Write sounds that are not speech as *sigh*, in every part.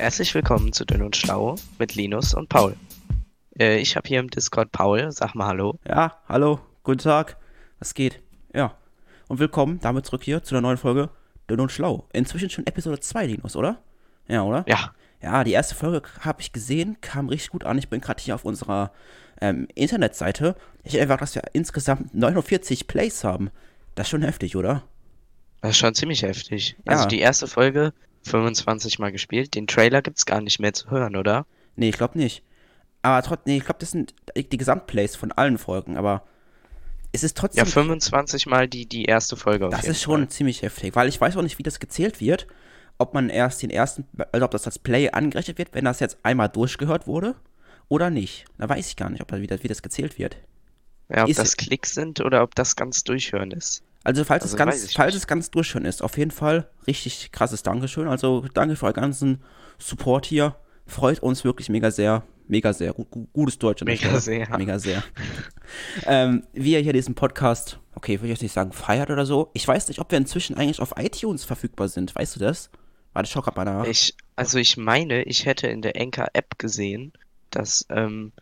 Herzlich willkommen zu Dünn und Schlau mit Linus und Paul. Äh, ich habe hier im Discord Paul, sag mal Hallo. Ja, hallo, guten Tag. Was geht? Ja. Und willkommen damit zurück hier zu der neuen Folge Dünn und Schlau. Inzwischen schon Episode 2, Linus, oder? Ja, oder? Ja. Ja, die erste Folge habe ich gesehen, kam richtig gut an. Ich bin gerade hier auf unserer ähm, Internetseite. Ich einfach, dass wir insgesamt 49 Plays haben. Das ist schon heftig, oder? Das ist schon ziemlich heftig. Also Ja. die erste Folge 25 Mal gespielt. Den Trailer gibt's gar nicht mehr zu hören, oder? Nee, ich glaube nicht. Aber trotzdem, nee, ich glaube, das sind die Gesamtplays von allen Folgen, aber es ist trotzdem. Ja, 25 Mal die, die erste Folge auf Das ist schon Fall. ziemlich heftig, weil ich weiß auch nicht, wie das gezählt wird. Ob man erst den ersten, also ob das als Play angerechnet wird, wenn das jetzt einmal durchgehört wurde oder nicht. Da weiß ich gar nicht, ob das, wie, das, wie das gezählt wird. Ja, ob ist- das Klicks sind oder ob das ganz durchhören ist. Also falls Also es ganz, falls nicht. es ganz durchhören ist, auf jeden Fall richtig krasses Dankeschön. Also danke für euren ganzen Support hier. Freut uns wirklich mega sehr. Mega sehr. Gut, gut, gutes Deutsch. Mega sehr. Mega sehr. *laughs* ähm, wie ihr hier diesen Podcast, okay, würde ich jetzt nicht sagen, feiert oder so. Ich weiß nicht, ob wir inzwischen eigentlich auf iTunes verfügbar sind. Weißt du das? Warte, ich schau grad mal nach. Ich, also ich meine, ich hätte in der Anchor-App gesehen, dass, ähm,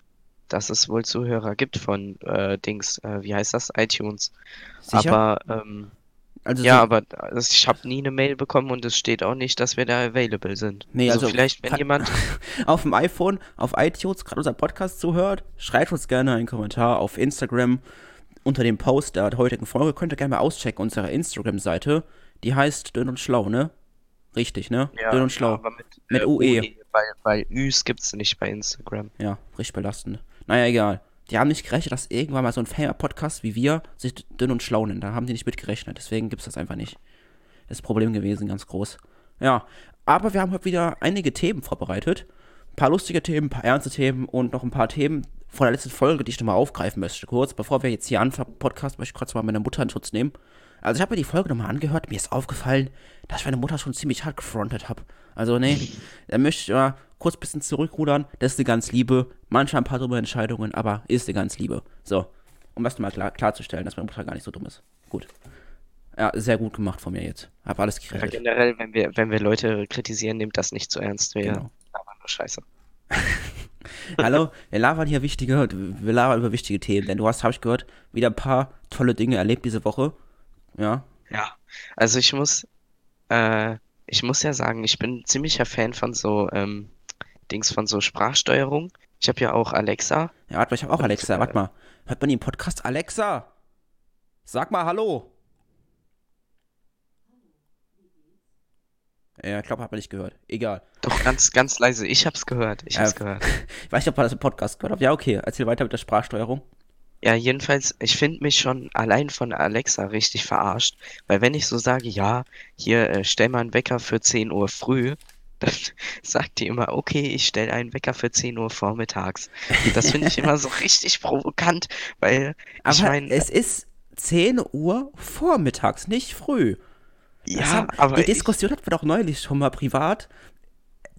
dass es wohl Zuhörer gibt von äh, Dings, äh, wie heißt das? iTunes. Sicher? Aber ähm, also ja, so- aber also ich habe nie eine Mail bekommen und es steht auch nicht, dass wir da available sind. Nee, also- vielleicht, wenn jemand, *laughs* auf dem iPhone, auf iTunes gerade unser Podcast zuhört, schreibt uns gerne einen Kommentar auf Instagram unter dem Post der heutigen Folge. Könnt ihr gerne mal auschecken, unsere Instagram-Seite. Die heißt Dünn und Schlau, ne? Richtig, ne? Dünn und Schlau. aber mit, Mit äh, UE. Weil, weil Üs gibt's nicht bei Instagram. Ja, richtig belastend. Naja, egal. Die haben nicht gerechnet, dass irgendwann mal so ein Famer-Podcast wie wir sich Dünn und Schlau nennt. Da haben die nicht mit gerechnet. Deswegen gibt's das einfach nicht. Das ist Problem gewesen, ganz groß. Ja, aber wir haben heute wieder einige Themen vorbereitet. Ein paar lustige Themen, ein paar ernste Themen und noch ein paar Themen von der letzten Folge, die ich nochmal aufgreifen möchte. Kurz, bevor wir jetzt hier anfangen, Podcast, möchte ich kurz mal meine Mutter in Schutz nehmen. Also ich habe mir die Folge nochmal angehört, mir ist aufgefallen, dass ich meine Mutter schon ziemlich hart gefrontet habe. Also nee, da möchte ich mal kurz ein bisschen zurückrudern. Das ist eine ganz Liebe. Manchmal ein paar dumme Entscheidungen, aber ist eine ganz Liebe. So, um das mal klar, klarzustellen, dass meine Mutter gar nicht so dumm ist. Gut. Ja, sehr gut gemacht von mir jetzt. Hab alles Ja, gerettet. generell, wenn wir, wenn wir Leute kritisieren, nehmt das nicht zu ernst. Wir Genau. labern nur Scheiße. *laughs* Hallo, wir labern hier wichtige, wir labern über wichtige Themen, denn du hast, habe ich gehört, wieder ein paar tolle Dinge erlebt diese Woche. Ja, Ja, also ich muss, äh, ich muss ja sagen, ich bin ziemlicher Fan von so, ähm, Dings von so Sprachsteuerung. Ich habe ja auch Alexa. ja, warte mal, ich habe auch Und, Alexa. äh, Warte mal, hört man im Podcast? Alexa, sag mal Hallo. Ja, ich glaube, hat man nicht gehört. Egal. Doch ganz, ganz leise. Ich hab's gehört. Ich hab's Äh, gehört. *laughs* Ich weiß nicht, ob man das im Podcast gehört hat. Ja, okay, erzähl weiter mit der Sprachsteuerung. Ja, jedenfalls, ich finde mich schon allein von Alexa richtig verarscht, weil wenn ich so sage, ja, hier äh, stell mal einen Wecker für 10 Uhr früh, dann *laughs* sagt die immer, okay, ich stelle einen Wecker für 10 Uhr vormittags. Das finde ich immer so *laughs* richtig provokant, weil ich Aber meine, es ist 10 Uhr vormittags, nicht früh. Ja, haben, aber die ich, Diskussion hatten wir doch neulich schon mal privat.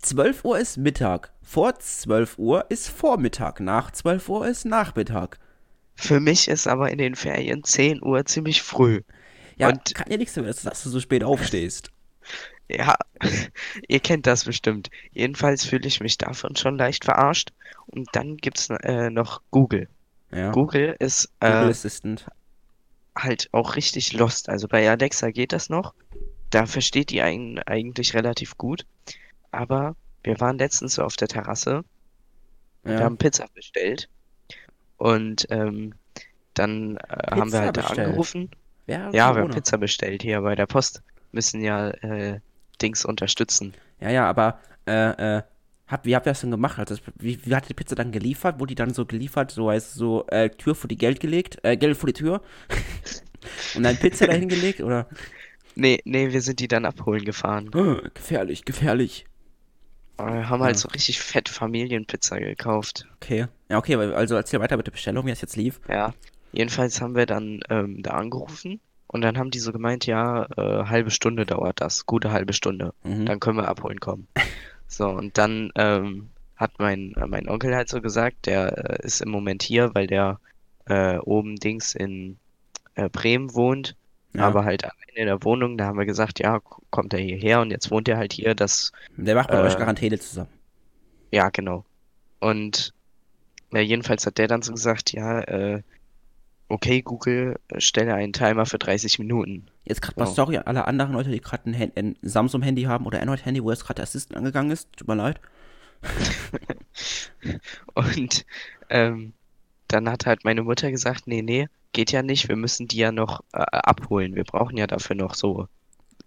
12 Uhr ist Mittag. Vor 12 Uhr ist Vormittag. Nach 12 Uhr ist Nachmittag. für mich ist aber in den Ferien 10 Uhr ziemlich früh. Ja, Und- kann ja nichts damit, dass du so spät aufstehst. *laughs* Ja, *laughs* ihr kennt das bestimmt. Jedenfalls fühle ich mich davon schon leicht verarscht. Und dann gibt's äh, noch Google. Ja. Google ist Google äh, Assistant. halt auch richtig lost. Also bei Alexa geht das noch. Da versteht die einen eigentlich relativ gut. Aber wir waren letztens so auf der Terrasse, wir Ja. haben Pizza bestellt. Und ähm, dann äh, haben wir halt da bestellt? angerufen. Wer Ja, wir haben? Pizza bestellt hier bei der Post. Müssen ja äh, Dings unterstützen. Ja, ja, aber äh, äh, hab, wie habt ihr das denn gemacht? Also, wie, wie hat die Pizza dann geliefert? Wurde die dann so geliefert, so heißt so, äh, Tür vor die Geld gelegt, äh, Geld vor die Tür? *laughs* Und dann Pizza dahin gelegt, oder? Nee, nee, wir sind die dann abholen gefahren. Äh, gefährlich, gefährlich. Wir haben halt Ja. so richtig fett Familienpizza gekauft. Okay. Ja, okay, also erzähl weiter mit der Bestellung, wie es jetzt lief. Ja. Jedenfalls haben wir dann ähm, da angerufen und dann haben die so gemeint, ja, äh, halbe Stunde dauert das, gute halbe Stunde. Mhm. Dann können wir abholen kommen. *laughs* So, und dann ähm, hat mein, äh, mein Onkel halt so gesagt, der äh, ist im Moment hier, weil der äh, oben Dings in äh, Bremen wohnt Ja. aber halt allein in der Wohnung, da haben wir gesagt, ja, kommt er hierher und jetzt wohnt er halt hier, das, Der macht mit Äh, euch Quarantäne zusammen. ja, genau. Und ja, jedenfalls hat der dann so gesagt, ja, äh, okay, Google, äh, stelle einen Timer für 30 Minuten. Jetzt gerade mal So. sorry an alle anderen Leute, die gerade ein, ein Samsung-Handy haben oder Android-Handy, wo jetzt gerade Assistant angegangen ist. Tut mir leid. *laughs* Und ähm, dann hat halt meine Mutter gesagt, nee, nee, geht ja nicht, wir müssen die ja noch äh, abholen. Wir brauchen ja dafür noch so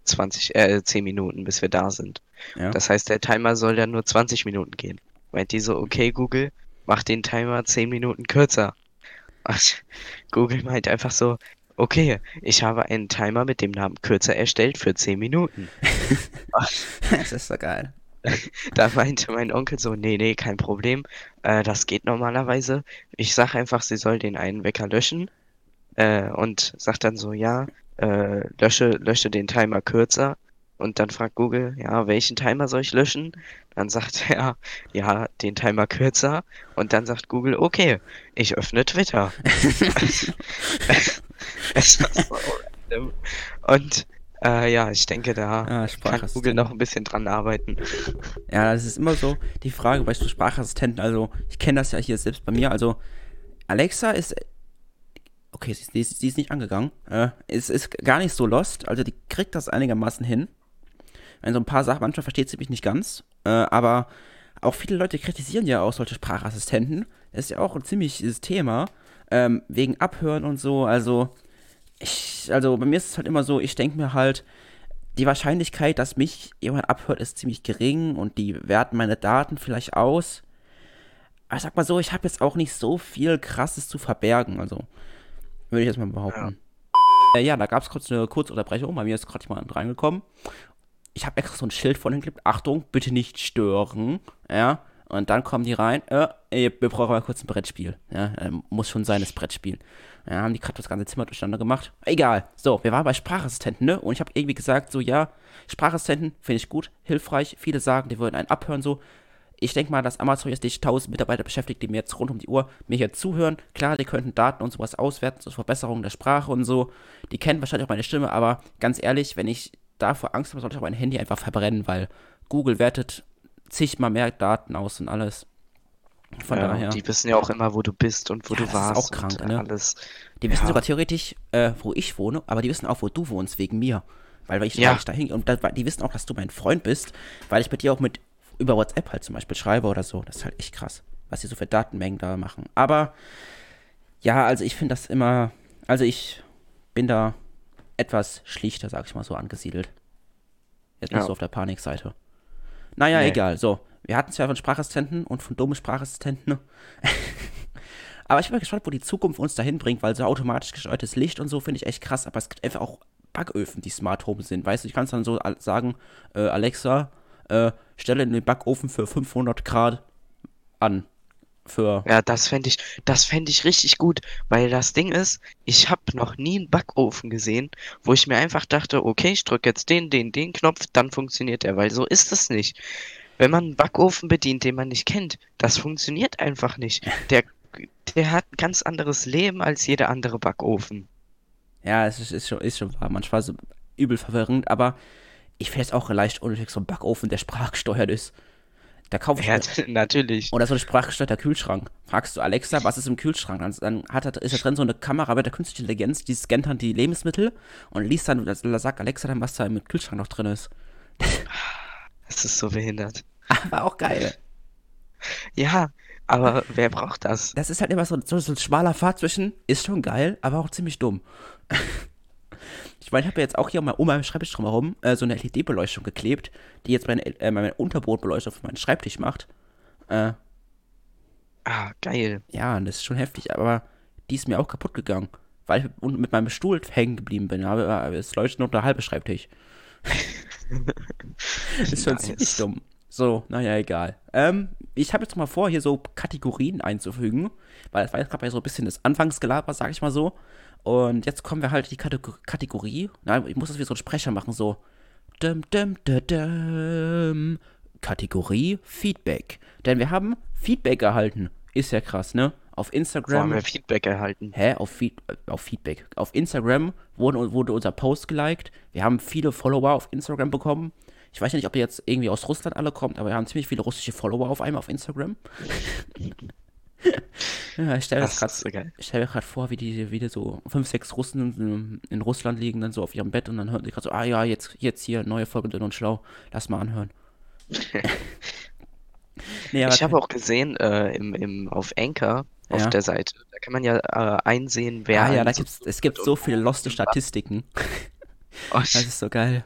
20, äh, 10 Minuten, bis wir da sind. Ja. Das heißt, der Timer soll dann nur 20 Minuten gehen. Meint die so, okay, Google, mach den Timer 10 Minuten kürzer. Und Google meint einfach so, okay, ich habe einen Timer mit dem Namen kürzer erstellt für 10 Minuten. *laughs* das ist so geil. *laughs* Da meinte mein Onkel so, nee, nee, kein Problem. Äh, das geht normalerweise. Ich sag einfach, sie soll den einen Wecker löschen. Äh, und sagt dann so, ja, äh, lösche, lösche den Timer kürzer. Und dann fragt Google, ja, welchen Timer soll ich löschen? Dann sagt *laughs* er, ja, den Timer kürzer. Und dann sagt Google, okay, ich öffne Twitter. *laughs* es war so random. Und äh, ja, ich denke, da Ah, kann. Google noch ein bisschen dran arbeiten. Ja, das ist immer so die Frage bei Sprachassistenten. Also, ich kenne das ja hier selbst bei mir. Also, Alexa ist. Okay, sie, ist- sie ist nicht angegangen. Äh, ist, ist gar nicht so lost. Also, die kriegt das einigermaßen hin. Wenn so ein paar Sachen, manchmal versteht sie mich nicht ganz. Äh, aber auch viele Leute kritisieren ja auch solche Sprachassistenten. Das ist ja auch ein ziemliches Thema. Ähm, wegen Abhören und so. Also, ich, also bei mir ist es halt immer so, ich denke mir halt, die Wahrscheinlichkeit, dass mich jemand abhört, ist ziemlich gering und die werten meine Daten vielleicht aus. Aber ich sag mal so, ich habe jetzt auch nicht so viel Krasses zu verbergen, also würde ich jetzt mal behaupten. Ja, äh, ja da gab es kurz eine Kurzunterbrechung, bei mir ist gerade jemand reingekommen. Ich habe extra so ein Schild von geklebt, Achtung, bitte nicht stören, ja. Und dann kommen die rein, äh, wir brauchen mal kurz ein Brettspiel. Ja, äh, muss schon sein, das Brettspiel. Ja, haben die gerade das ganze Zimmer durcheinander gemacht. Egal. So, wir waren bei Sprachassistenten, ne? Und ich habe irgendwie gesagt, so, ja, Sprachassistenten finde ich gut, hilfreich. Viele sagen, die würden einen abhören, so. Ich denke mal, dass Amazon jetzt nicht 1000 Mitarbeiter beschäftigt, die mir jetzt rund um die Uhr mir hier zuhören. Klar, die könnten Daten und sowas auswerten, zur Verbesserung der Sprache und so. Die kennen wahrscheinlich auch meine Stimme, aber ganz ehrlich, wenn ich davor Angst habe, sollte ich auch mein Handy einfach verbrennen, weil Google wertet zigmal mehr Daten aus und alles. Von Ja, daher. Die wissen ja auch immer, wo du bist und wo Ja, du das ist warst auch krank, und ne? alles. Die wissen Ja. sogar theoretisch, äh, wo ich wohne, aber die wissen auch, wo du wohnst, wegen mir. Weil, weil ich, Ja. da hingehe. Und da, die wissen auch, dass du mein Freund bist, weil ich mit dir auch mit über WhatsApp halt zum Beispiel schreibe oder so. Das ist halt echt krass, was die so für Datenmengen da machen. Aber ja, also ich finde das immer, also ich bin da etwas schlichter, sag ich mal so, angesiedelt. Jetzt nicht Ja. so auf der Panikseite. Naja, Nee. egal. So, wir hatten es ja von Sprachassistenten und von dummen Sprachassistenten. *laughs* Aber ich bin mal gespannt, wo die Zukunft uns dahin bringt, weil so automatisch gesteuertes Licht und so finde ich echt krass. Aber es gibt einfach auch Backöfen, die Smart Home sind. Weißt du, ich kann es dann so sagen, äh, Alexa, äh, stelle den Backofen für 500 Grad an. Für, Ja, das fände ich, das fände ich richtig gut, weil das Ding ist, ich habe noch nie einen Backofen gesehen, wo ich mir einfach dachte, okay, ich drücke jetzt den, den, den Knopf, dann funktioniert er, weil so ist es nicht. Wenn man einen Backofen bedient, den man nicht kennt, das funktioniert einfach nicht. *laughs* Der, der hat ein ganz anderes Leben als jeder andere Backofen. ja, es ist, ist, schon, ist schon wahr. Manchmal so übel verwirrend, aber ich finde es auch leicht unnötig, so ein Backofen, der sprachgesteuert ist. Da kaufe ich Ja, *laughs* natürlich. Oder so ein sprachgesteuerter Kühlschrank. Fragst du Alexa, was ist im Kühlschrank? Dann, dann hat er, ist da drin so eine Kamera mit der künstlichen Intelligenz, die scannt dann die Lebensmittel und liest dann, da sagt Alexa dann, was da im Kühlschrank noch drin ist. *laughs* Das ist so behindert. Aber auch geil. Ja, aber wer braucht das? Das ist halt immer so, so, so ein schmaler Pfad zwischen, ist schon geil, aber auch ziemlich dumm. *laughs* ich meine, ich habe ja jetzt auch hier mal um meinen Schreibtisch drumherum äh, so eine LED-Beleuchtung geklebt, die jetzt meine, äh, meine Unterbodenbeleuchtung für meinen Schreibtisch macht. Äh, Ah, geil. Ja, das ist schon heftig, aber die ist mir auch kaputt gegangen, weil ich mit, meinem Stuhl hängen geblieben bin. Aber aber es leuchtet nur der halbe Schreibtisch. das *laughs* ist schon Nice. ziemlich dumm. So, naja, egal. Ähm, ich habe jetzt mal vor, hier so Kategorien einzufügen, weil das war jetzt gerade so ein bisschen das Anfangsgelaber, sag ich mal so. Und jetzt kommen wir halt in die Kategor Kategorie. Na, ich muss das wie so ein Sprecher machen, so. Dum, dum, dum. Kategorie Feedback. Denn wir haben Feedback erhalten. Ist ja krass, ne? Auf Wo haben Instagram. wir Feedback erhalten? Hä? Auf, Feed, äh, auf Feedback. Auf Instagram wurde, wurde unser Post geliked. Wir haben viele Follower auf Instagram bekommen. Ich weiß ja nicht, ob ihr jetzt irgendwie aus Russland alle kommt, aber wir haben ziemlich viele russische Follower auf einmal auf Instagram. *laughs* *laughs* ja, ich stelle mir gerade stell vor, wie die wieder so fünf, sechs Russen in, in Russland liegen, dann so auf ihrem Bett und dann hören die gerade so, ah ja, jetzt, jetzt hier, neue Folge Dünn und Schlau, lass mal anhören. *laughs* nee, Ich habe auch gesehen, äh, im, im, auf Anchor, auf Ja. der Seite, da kann man ja äh, einsehen, wer ah, ja, da gibt's, es gibt so viele loste Statistiken. Oh, *laughs* Das ist so geil.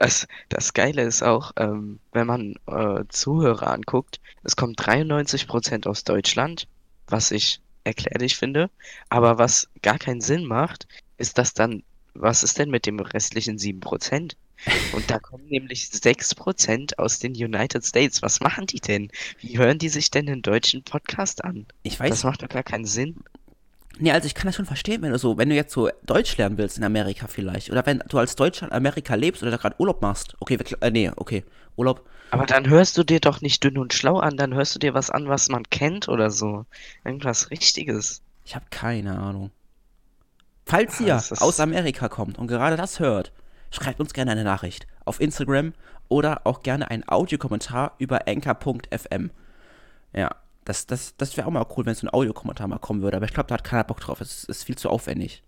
Das, das Geile ist auch, ähm, wenn man äh, Zuhörer anguckt, es kommt 93% aus Deutschland, was ich erklärlich finde, aber was gar keinen Sinn macht, ist, dass dann, was ist denn mit dem restlichen 7%? Und da kommen nämlich 6% aus den United States. Was machen die denn? Wie hören die sich denn den deutschen Podcast an? Ich Das weiß, macht doch gar keinen Sinn. Nee, also ich kann das schon verstehen, wenn du so, wenn du jetzt so Deutsch lernen willst in Amerika vielleicht, oder wenn du als Deutscher in Amerika lebst oder da gerade Urlaub machst. Okay, wir, äh, nee, okay, Urlaub. Aber dann hörst du dir doch nicht dünn und schlau an, dann hörst du dir was an, was man kennt oder so. Irgendwas Richtiges. Ich habe keine Ahnung. Falls Ah, ihr ist- aus Amerika kommt und gerade das hört, schreibt uns gerne eine Nachricht auf Instagram oder auch gerne einen Audiokommentar über anchor.fm. Ja, das, das, das wäre auch mal cool, wenn so ein Audiokommentar mal kommen würde, aber ich glaube, da hat keiner Bock drauf. Es ist viel zu aufwendig.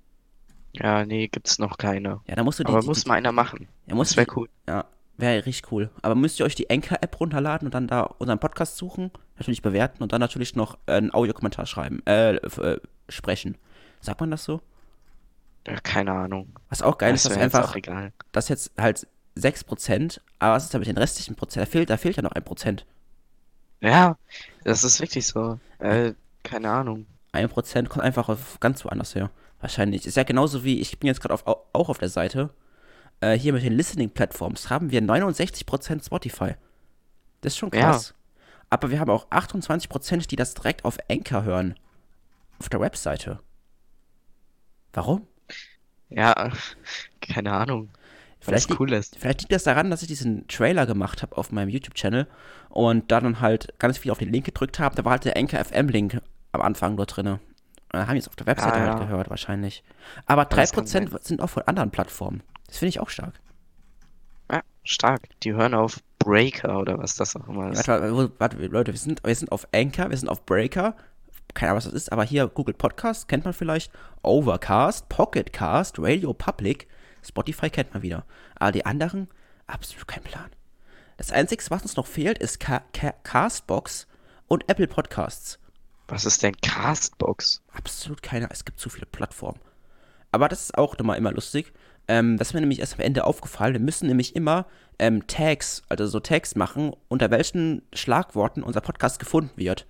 Ja, nee, gibt's noch keine. Ja, da musst du die. Aber die, muss die, mal einer machen. ja, musst Das wäre cool. Ja, wäre richtig cool. Aber müsst ihr euch die Anchor-App runterladen und dann da unseren Podcast suchen, natürlich bewerten und dann natürlich noch einen Audiokommentar schreiben, äh, äh, sprechen. Sagt man das so? Ja, keine Ahnung. Was auch geil Das ist, dass einfach auch egal. das jetzt halt 6%, aber was ist da mit den restlichen Prozent? Da fehlt, da fehlt ja noch ein Prozent. Ja, das ist wirklich so. Äh, keine Ahnung. Ein Prozent kommt einfach auf ganz woanders her. Wahrscheinlich. Ist ja genauso wie, ich bin jetzt gerade auf, auch auf der Seite, äh, hier mit den Listening-Plattforms haben wir 69% Spotify. Das ist schon Ja. krass. Aber wir haben auch 28%, die das direkt auf Anchor hören. Auf der Webseite. Warum? Ja, *laughs* keine Ahnung. Vielleicht li- cool ist. Vielleicht liegt das daran, dass ich diesen Trailer gemacht habe auf meinem YouTube-Channel und da dann halt ganz viel auf den Link gedrückt habe. Da war halt der Anchor FM-Link am Anfang dort drin. Haben es auf der Webseite Ah, halt ja. gehört, wahrscheinlich. Aber kann 3% sind auch von anderen Plattformen. Das finde ich auch stark. Ja, stark. Die hören auf Breaker oder was das auch immer ist. Warte, warte, warte, Leute, wir sind, wir sind auf Anchor, wir sind auf Breaker. Keine Ahnung, was das ist, aber hier Google Podcast kennt man vielleicht. Overcast, Pocketcast, Radio Public, Spotify kennt man wieder. Aber die anderen, absolut kein Plan. Das Einzige, was uns noch fehlt, ist Ca Ca Castbox und Apple Podcasts. Was ist denn Castbox? Absolut keiner, es gibt zu viele Plattformen. Aber das ist auch nochmal immer lustig. Ähm, das ist mir nämlich erst am Ende aufgefallen. Wir müssen nämlich immer ähm, Tags, also so Tags machen, unter welchen Schlagworten unser Podcast gefunden wird.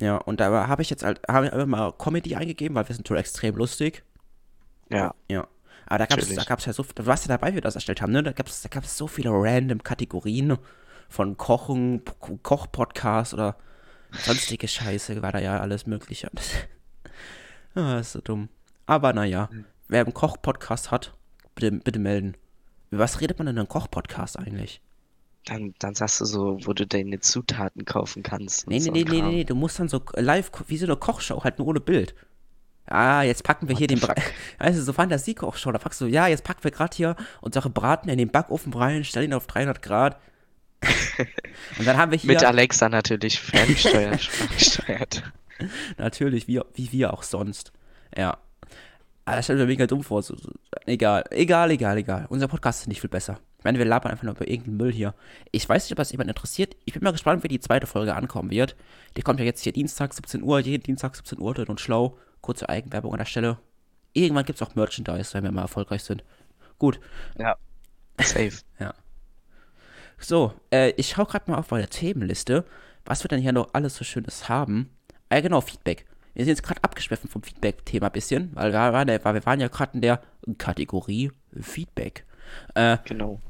Ja, und da habe ich jetzt halt, habe ich einfach mal Comedy eingegeben, weil wir sind so extrem lustig. Ja. Ja. Aber da gab es da gab's ja so, du warst ja dabei, wie wir das erstellt haben, ne? Da gab es da gab's so viele random Kategorien von Kochen, Koch-Podcast oder sonstige Scheiße, war da ja alles Mögliche. *laughs* ah, ist so dumm. Aber naja, wer einen Koch-Podcast hat, bitte, bitte melden. Über was redet man in einem Koch-Podcast eigentlich? Dann, dann sagst du so, wo du deine Zutaten kaufen kannst. Nee, nee, so nee, nee, nee, du musst dann so live, wie so eine Kochshow, halt nur ohne Bild. Ah, jetzt packen wir hier den Bra Also *laughs* so Fantasie-Kochshow, da packst du, ja, jetzt packen wir gerade hier unsere Braten in den Backofen rein, stellen ihn auf 300 Grad. *laughs* Und dann haben wir hier, Mit Alexa natürlich ferngesteuert, *laughs* natürlich, wie, wie wir auch sonst. Ja. Aber das stellt mir mega dumm vor. So, so, egal, egal, egal, egal. Unser Podcast ist nicht viel besser. Ich meine, wir labern einfach nur über irgendeinen Müll hier. Ich weiß nicht, ob das jemand interessiert. Ich bin mal gespannt, wie die zweite Folge ankommen wird. Die kommt ja jetzt hier Dienstag, 17 Uhr, jeden Dienstag, 17 Uhr, dünn und schlau. Kurze Eigenwerbung an der Stelle. Irgendwann gibt es auch Merchandise, wenn wir mal erfolgreich sind. Gut. Ja. Safe. *laughs* So, äh, ich schaue gerade mal auf meine Themenliste, was wir denn hier noch alles so Schönes haben. Ah, ja, genau, Feedback. Wir sind jetzt gerade abgeschweffen vom Feedback-Thema ein bisschen, weil wir waren, ja- wir waren ja gerade in der Kategorie Feedback. Äh, Genau.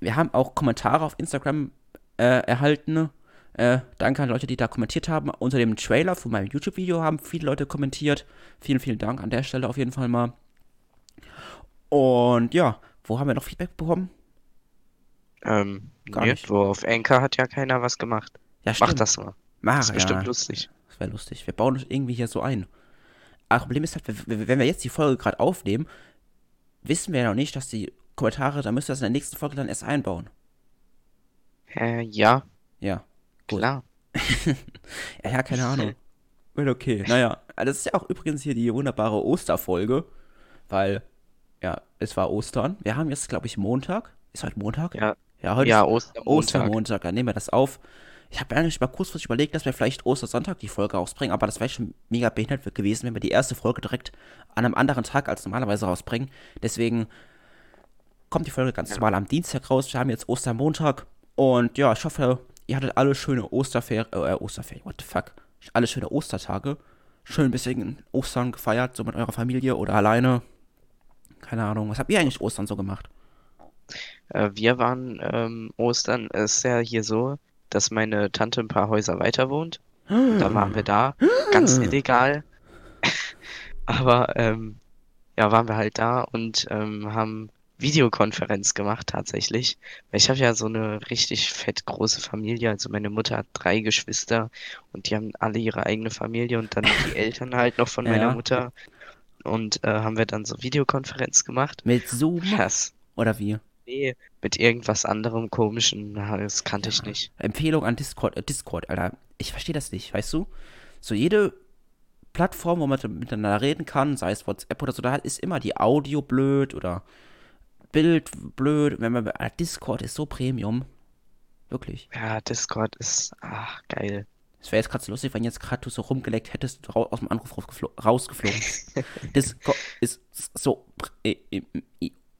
wir haben auch Kommentare auf Instagram äh, erhalten. Äh, danke an Leute, die da kommentiert haben. Unter dem Trailer von meinem YouTube-Video haben viele Leute kommentiert. Vielen, vielen Dank an der Stelle auf jeden Fall mal. Und ja, wo haben wir noch Feedback bekommen? Ähm, Gar nicht. nirgendwo. Auf Anchor hat ja keiner was gemacht. Ja, Mach das mal. Mach, ist bestimmt ja. lustig. Das wäre lustig. Wir bauen uns irgendwie hier so ein. Aber das Problem ist halt, wenn wenn wir jetzt die Folge gerade aufnehmen, wissen wir ja noch nicht, dass die Kommentare, da müsst ihr das in der nächsten Folge dann erst einbauen. Äh, ja, Ja. Klar. *laughs* Ja, ja, keine Ahnung. *laughs* Well, okay. Naja, das ist ja auch übrigens hier die wunderbare Osterfolge, weil, ja, es war Ostern. Wir haben jetzt, glaube ich, Montag. Ist heute Montag? Ja, Ja, heute ja, ist Ostermontag. Ostermontag. Dann nehmen wir das auf. Ich habe eigentlich mal kurzfristig überlegt, dass wir vielleicht Ostersonntag die Folge rausbringen, aber das wäre schon mega behindert gewesen, wenn wir die erste Folge direkt an einem anderen Tag als normalerweise rausbringen. Deswegen kommt die Folge ganz normal am Dienstag raus. Wir haben jetzt Ostermontag und ja, ich hoffe, ihr hattet alle schöne Osterferien, äh, Osterferien, what the fuck, alle schöne Ostertage. Schön ein bisschen Ostern gefeiert, so mit eurer Familie oder alleine. Keine Ahnung. Was habt ihr eigentlich Ostern so gemacht? Äh, wir waren ähm, Ostern, es ist ja hier so, dass meine Tante ein paar Häuser weiter wohnt. Da waren wir da, ganz illegal. *laughs* Aber ähm, ja, waren wir halt da und ähm, haben Videokonferenz gemacht tatsächlich. Weil ich habe ja so eine richtig fett große Familie. Also meine Mutter hat drei Geschwister und die haben alle ihre eigene Familie und dann die *laughs* Eltern halt noch von meiner Ja. Mutter. Und äh, haben wir dann so Videokonferenz gemacht. Mit Zoom? Das, Oder wie? nee, mit irgendwas anderem komischen, das kannte ich nicht. Empfehlung an Discord, äh, Discord, Alter. Ich verstehe das nicht, weißt du? So jede Plattform, wo man miteinander reden kann, sei es WhatsApp oder so, da ist immer die Audio blöd oder Bild blöd. Wenn man Alter, Discord ist so Premium. Wirklich. Ja, Discord ist, ach, geil. Es wäre jetzt gerade so lustig, wenn jetzt gerade du so rumgeleckt hättest und aus dem Anruf rausgeflo- rausgeflogen. *laughs* Discord ist so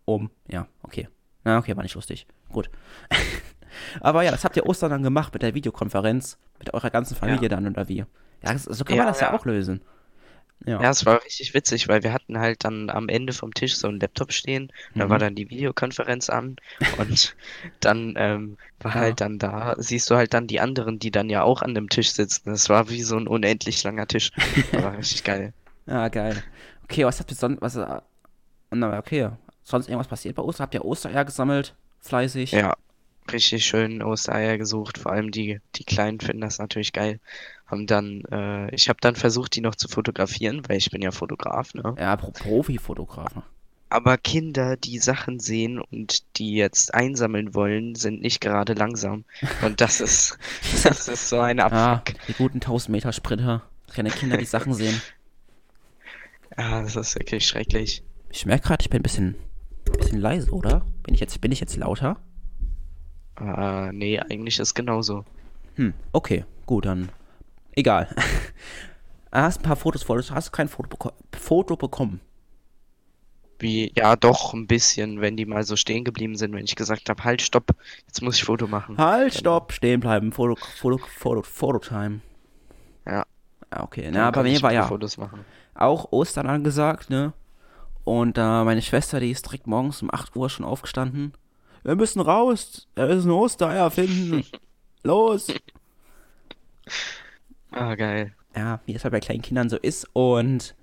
um. Ja, okay. Na, okay, war nicht lustig. Gut. *laughs* Aber ja, das habt ihr Ostern dann gemacht mit der Videokonferenz, mit eurer ganzen Familie Ja. dann oder wie? Ja, so kann man Ja, das ja, ja. auch lösen. Ja. Ja, es war richtig witzig, weil wir hatten halt dann am Ende vom Tisch so einen Laptop stehen, da Mhm. war dann die Videokonferenz an *laughs* und dann ähm, war Ja. halt dann da, siehst du halt dann die anderen, die dann ja auch an dem Tisch sitzen. Das war wie so ein unendlich langer Tisch. Das *laughs* war richtig geil. ja, geil. Okay, was habt ihr sonst, was, äh, na, okay, sonst irgendwas passiert bei Ostern? Habt ihr Ostereier gesammelt? Fleißig? Ja, richtig schön Ostereier gesucht, vor allem die, die Kleinen finden das natürlich geil. Haben dann, äh, ich habe dann versucht, die noch zu fotografieren, weil ich bin ja Fotograf, ne? Ja, Pro Profi-Fotografen. Aber Kinder, die Sachen sehen und die jetzt einsammeln wollen, sind nicht gerade langsam. Und das *laughs* ist, das ist so ein Abfuck. die guten 1000 Meter Sprinter. Keine Kinder, die Sachen sehen. *laughs* Ja, das ist wirklich schrecklich. Ich merke gerade, ich bin ein bisschen, bisschen leise, oder? Bin ich jetzt, bin ich jetzt lauter? Äh, nee, eigentlich ist genauso. Hm, okay, gut, dann. Egal. *laughs* hast ein paar Fotos vor, hast du kein Foto, beko Foto bekommen. Wie, ja, doch, ein bisschen, wenn die mal so stehen geblieben sind, wenn ich gesagt habe, halt, stopp, jetzt muss ich Foto machen. Halt, stopp, stehen bleiben. Foto, Foto, Foto, Fototime. Ja. Ah, okay. Dann Na, bei mir war ja Fotos machen. auch Ostern angesagt, ne? Und äh, meine Schwester, die ist direkt morgens um 8 Uhr schon aufgestanden. Wir müssen raus, wir müssen Ostereier finden. *laughs* Los! *laughs* Ah, geil. ja, wie es halt bei kleinen Kindern so ist. Und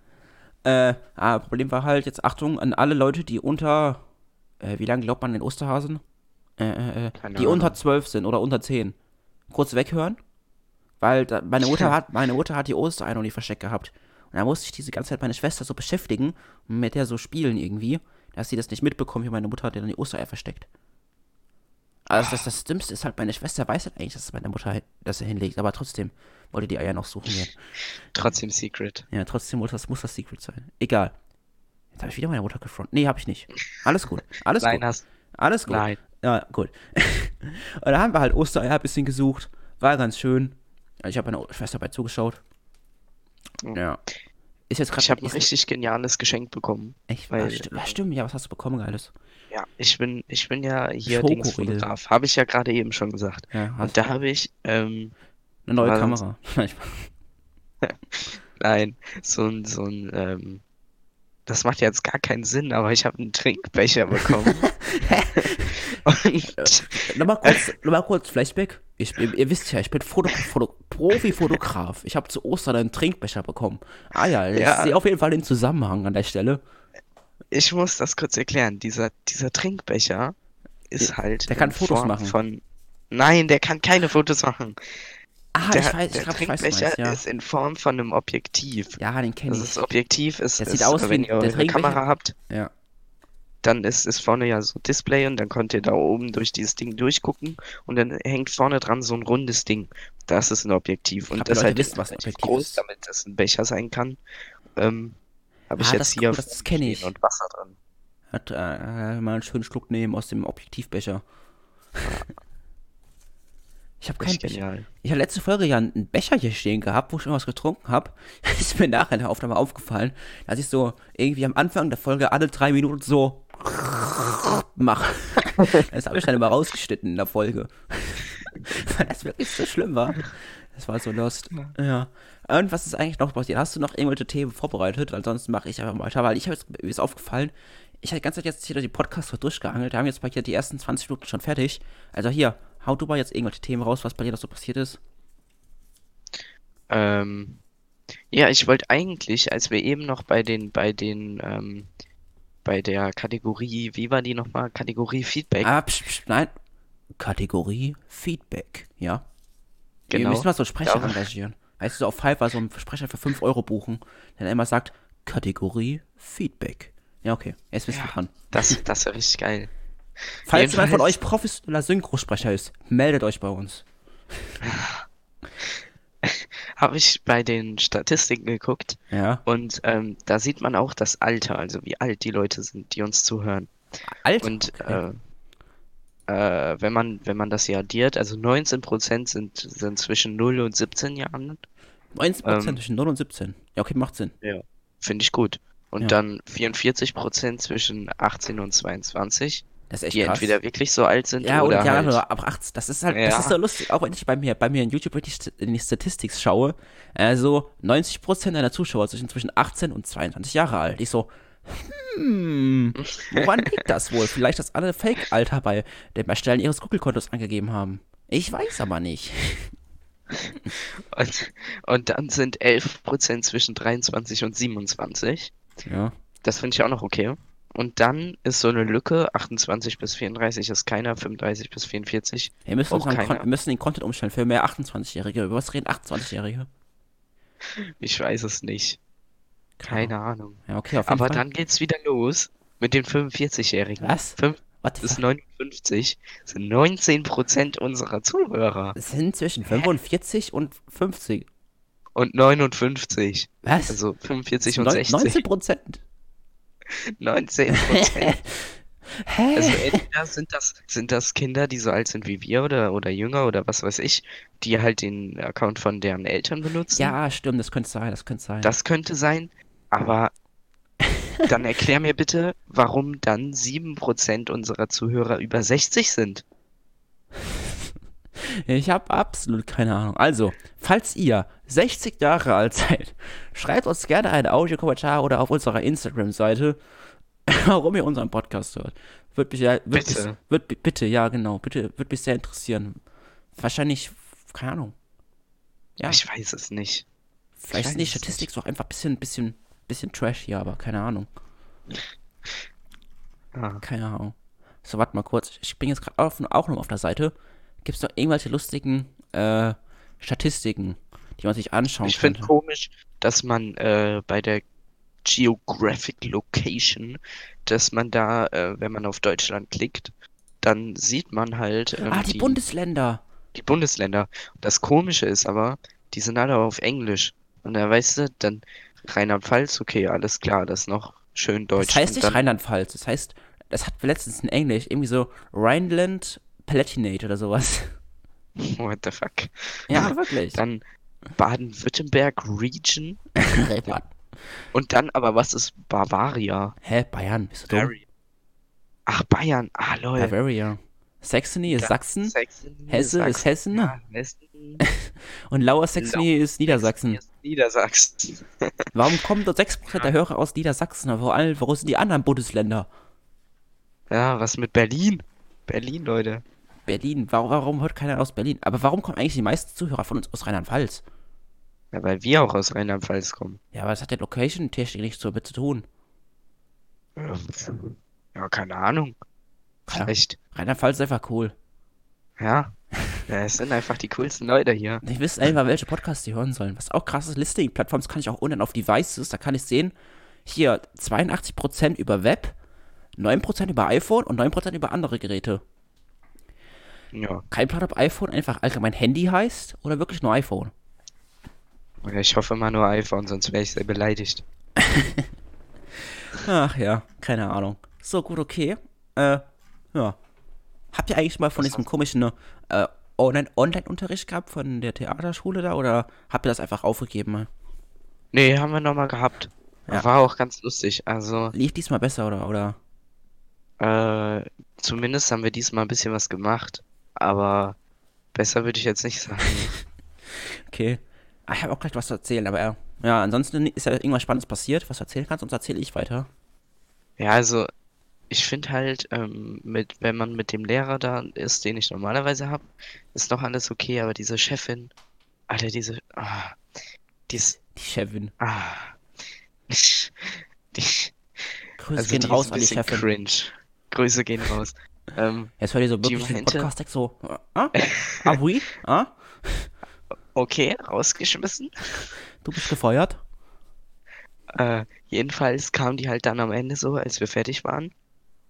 äh, ah, Problem war halt, jetzt Achtung an alle Leute, die unter, äh, wie lange glaubt man den Osterhasen? Äh, äh, äh, Keine die Ahnung. unter 12 sind oder unter 10. Kurz weghören, weil da, meine Mutter *laughs* hat, meine Mutter hat die Ostereier noch nicht versteckt gehabt. Und da musste ich diese ganze Zeit meine Schwester so beschäftigen und mit der so spielen irgendwie, dass sie das nicht mitbekommt, wie meine Mutter hat dann die Ostereier versteckt. Also das, das Dümmste ist halt, meine Schwester weiß halt eigentlich, dass meine Mutter das hinlegt, aber trotzdem wollte die Eier noch suchen gehen. *laughs* Trotzdem Secret. Ja, trotzdem muss das, muss das Secret sein. Egal. Jetzt habe ich wieder meine Mutter gefrontet. Nee, habe ich nicht. Alles gut. Alles Nein, gut. hast Alles gut. Nein. Ja, gut. *laughs* und da haben wir halt Ostereier ein bisschen gesucht. War ganz schön. Ich habe meiner Schwester bei zugeschaut. Mhm. Ja. Ist jetzt gerade. Ich habe ein richtig geniales Geschenk bekommen. Echt? weil- ja, stimmt. Ja, was hast du bekommen, Geiles? Ja, ich bin, ich bin ja hier. Dingsfotograf. Habe ich ja gerade eben schon gesagt. Ja, Und da habe ich, ähm, eine neue Kamera. *laughs* *laughs* nein, so ein, so ein, ähm, das macht jetzt gar keinen Sinn, aber ich habe einen Trinkbecher bekommen. *laughs* Und Nochmal kurz, nochmal kurz Flashback. Ich, ihr, ihr wisst ja, ich bin Foto, Foto, Profi-Fotograf. Ich habe zu Ostern einen Trinkbecher bekommen. Ah ja, ich Ja. sehe auf jeden Fall den Zusammenhang an der Stelle. ich muss das kurz erklären. Dieser, dieser Trinkbecher ist Der- halt der kann Fotos Form machen. von, nein, der kann keine Fotos machen. Ah, Der, ich weiß, der ich glaube, ich weiß, Trinkbecher ja. ist in Form von einem Objektiv. Ja, den kenne ich. das Objektiv ist, Das ist sieht aus wenn wie ihr der eine Trinkbecher- Kamera habt, Ja. dann ist, ist vorne ja so Display und dann könnt ihr da oben durch dieses Ding durchgucken und dann hängt vorne dran so ein rundes Ding. Das ist ein Objektiv und glaub, das halt wissen, was Objektiv groß, ist. damit das ein Becher sein kann. Ähm, habe ich Ah, jetzt das- hier das- das kenn ich. und Wasser drin. Hat äh, mal einen schönen Schluck nehmen aus dem Objektivbecher. *laughs* Ich habe keinen Becher. Ich habe letzte Folge ja einen Becher hier stehen gehabt, wo ich irgendwas getrunken habe. *laughs* ist mir nachher in der Aufnahme aufgefallen, dass ich so irgendwie am Anfang der Folge alle drei Minuten so *laughs* mache. *laughs* Das habe ich dann immer rausgeschnitten in der Folge. Weil das wirklich so schlimm war. Das war so lost. Ja. Und was ist eigentlich noch passiert? Hast du noch irgendwelche Themen vorbereitet? Ansonsten mache ich einfach weiter, weil ich habe jetzt, mir ist aufgefallen, ich habe die ganze Zeit jetzt hier die Podcasts durchgeangelt. Wir haben jetzt bei dir die ersten 20 Minuten schon fertig. Also hier, hau du mal jetzt irgendwelche Themen raus, was bei dir noch so passiert ist. Ähm, ja, ich wollte eigentlich, als wir eben noch bei den, bei den, ähm, bei der Kategorie, wie war die nochmal? Kategorie Feedback. Ah, psch, psch, nein. Kategorie Feedback, ja. Wir Genau. müssen mal so einen Sprecher Ja. engagieren. Weißt du, so auf Fiverr so einen Sprecher für 5 Euro buchen, der immer sagt, Kategorie Feedback. Ja, okay, jetzt bist du dran. Das, *laughs* das wäre richtig geil. Falls jemand von euch professioneller Synchrosprecher ist, meldet euch bei uns. *laughs* Habe ich bei den Statistiken geguckt Ja. und ähm, da sieht man auch das Alter, also wie alt die Leute sind, die uns zuhören. Alter. Und okay. äh, äh, wenn man, wenn man das hier addiert, also 19% sind, sind zwischen 0 und 17 Jahren, 19% ähm, zwischen 0 und 17. Ja, okay, macht Sinn. finde ich gut. Und Ja. dann 44% zwischen 18 und 22, Das ist echt die krass. entweder wirklich so alt sind Ja, oder und ja, halt, oder ab 18. Das ist halt, das Ja. ist so lustig, auch wenn ich bei mir, bei mir in YouTube st- in die Statistics schaue, also 90% deiner Zuschauer sind zwischen 18 und 22 Jahre alt. Ich so, hm, woran *laughs* liegt das wohl? Vielleicht, dass alle Fake-Alter bei dem Erstellen ihres Google-Kontos angegeben haben. Ich weiß aber nicht. *laughs* und, und dann sind 11% zwischen 23 und 27. Ja. Das finde ich auch noch okay. Und dann ist so eine Lücke, 28 bis 34 ist keiner, 35 bis 44. Wir müssen, Auch keiner. wir müssen den Content umstellen für mehr 28-Jährige. Über was reden 28-Jährige? Ich weiß es nicht. Keine Ahnung. Ja, okay, Aber Fall. dann geht's wieder los mit den 45-Jährigen. Was? 5 What bis fuck? 59 sind 19% unserer Zuhörer. Es sind zwischen 45 und 50. Und 59. Was? Also 45 und Neun- 60. 19 Prozent. 19%. *laughs* Hä? Also entweder sind das, sind das Kinder, die so alt sind wie wir oder, oder jünger oder was weiß ich, die halt den Account von deren Eltern benutzen. ja, stimmt, das könnte sein, das könnte sein. Das könnte sein, aber dann erklär mir bitte, warum dann 7% unserer Zuhörer über 60 sind. Ich habe absolut keine Ahnung. Also, falls ihr 60 Jahre alt seid, schreibt uns gerne einen Audiokommentar oder auf unserer Instagram-Seite, *laughs* warum ihr unseren Podcast hört. Wird mich, ja- wird Bitte. Mich, wird, bitte, ja, genau. Bitte, wird mich sehr interessieren. Wahrscheinlich, keine Ahnung. Ja, Ich weiß es nicht. vielleicht sind die Statistiken auch einfach ein bisschen, bisschen, bisschen trashy, aber keine Ahnung. Ah, Keine Ahnung. So, warte mal kurz. Ich bin jetzt gerade auch noch auf der Seite. Gibt es noch irgendwelche lustigen äh, Statistiken, die man sich anschauen Ich finde könnte? komisch, dass man äh, bei der Geographic Location, dass man da, äh, wenn man auf Deutschland klickt, dann sieht man halt ähm, ah, die, Bundesländer. die Bundesländer. Und das Komische ist aber, die sind alle auf Englisch. Und da weißt du, dann Rheinland-Pfalz, okay, alles klar, das ist noch schön deutsch. Das heißt nicht Rheinland-Pfalz. Das heißt, das hat letztens in Englisch irgendwie so Rhineland Palatinate oder sowas. *laughs* what the fuck. Ja, wirklich. Dann Baden-Württemberg Region. *laughs* Und dann aber, was ist Bavaria? Hä, Bayern, bist du dumm? Bavaria. Ach, Bayern. Ah, lol. Bavaria. Saxony ist Ja, Sachsen Saxony, Hesse ist Sachsen, Hessen. Ja, *laughs* und Lower Saxony ist Niedersachsen. Ist Niedersachsen. Warum kommen dort 6% der Hörer aus Niedersachsen? Aber vor allem, wo sind die anderen Bundesländer? Ja, was mit Berlin? Berlin, Leute. Berlin. Warum, warum hört keiner aus Berlin? Aber warum kommen eigentlich die meisten Zuhörer von uns aus Rheinland-Pfalz? Ja, weil wir auch aus Rheinland-Pfalz kommen. Ja, aber das hat ja Location-technisch nichts damit zu tun. Ja, keine Ahnung. Vielleicht. Rheinland-Pfalz ist einfach cool. Ja. *laughs* Ja, es sind einfach die coolsten Leute hier. Die wissen einfach, welche Podcasts die hören sollen. Was auch krass ist, Listing-Plattforms kann ich auch unten auf Devices, da kann ich sehen, hier 82% über Web, 9% über iPhone und 9% über andere Geräte. Ja. Kein Plan, ob iPhone einfach allgemein Handy heißt oder wirklich nur iPhone. Ich hoffe mal nur iPhone, sonst wäre ich sehr beleidigt. *laughs* Ach ja, keine Ahnung. So, gut, okay. Äh, ja. Habt ihr eigentlich mal von Was diesem komischen äh, Online- Online-Unterricht gehabt von der Theaterschule da oder habt ihr das einfach aufgegeben? Nee, haben wir nochmal gehabt. Ja. War auch ganz lustig. Also, Lief diesmal besser oder, oder? äh, zumindest haben wir diesmal ein bisschen was gemacht. Aber besser würde ich jetzt nicht sagen. *laughs* Okay. Ah, Ich habe auch gleich was zu erzählen, aber ja. Ja, ansonsten ist ja irgendwas Spannendes passiert, was du erzählen kannst, sonst erzähle ich weiter. Ja, also, ich finde halt, ähm, mit, wenn man mit dem Lehrer da ist, den ich normalerweise habe, ist noch alles okay, aber diese Chefin, Alter, diese, ah, die ist, Die Chefin. ah, *laughs* die, Grüße also gehen raus an die Chefin. cringe. Grüße gehen raus. Ähm, Jetzt hört ihr so wirklich den Podcast so, ah? Ah, oui? Ah? okay, rausgeschmissen. Du bist gefeuert? Äh, jedenfalls kam die halt dann am Ende so, als wir fertig waren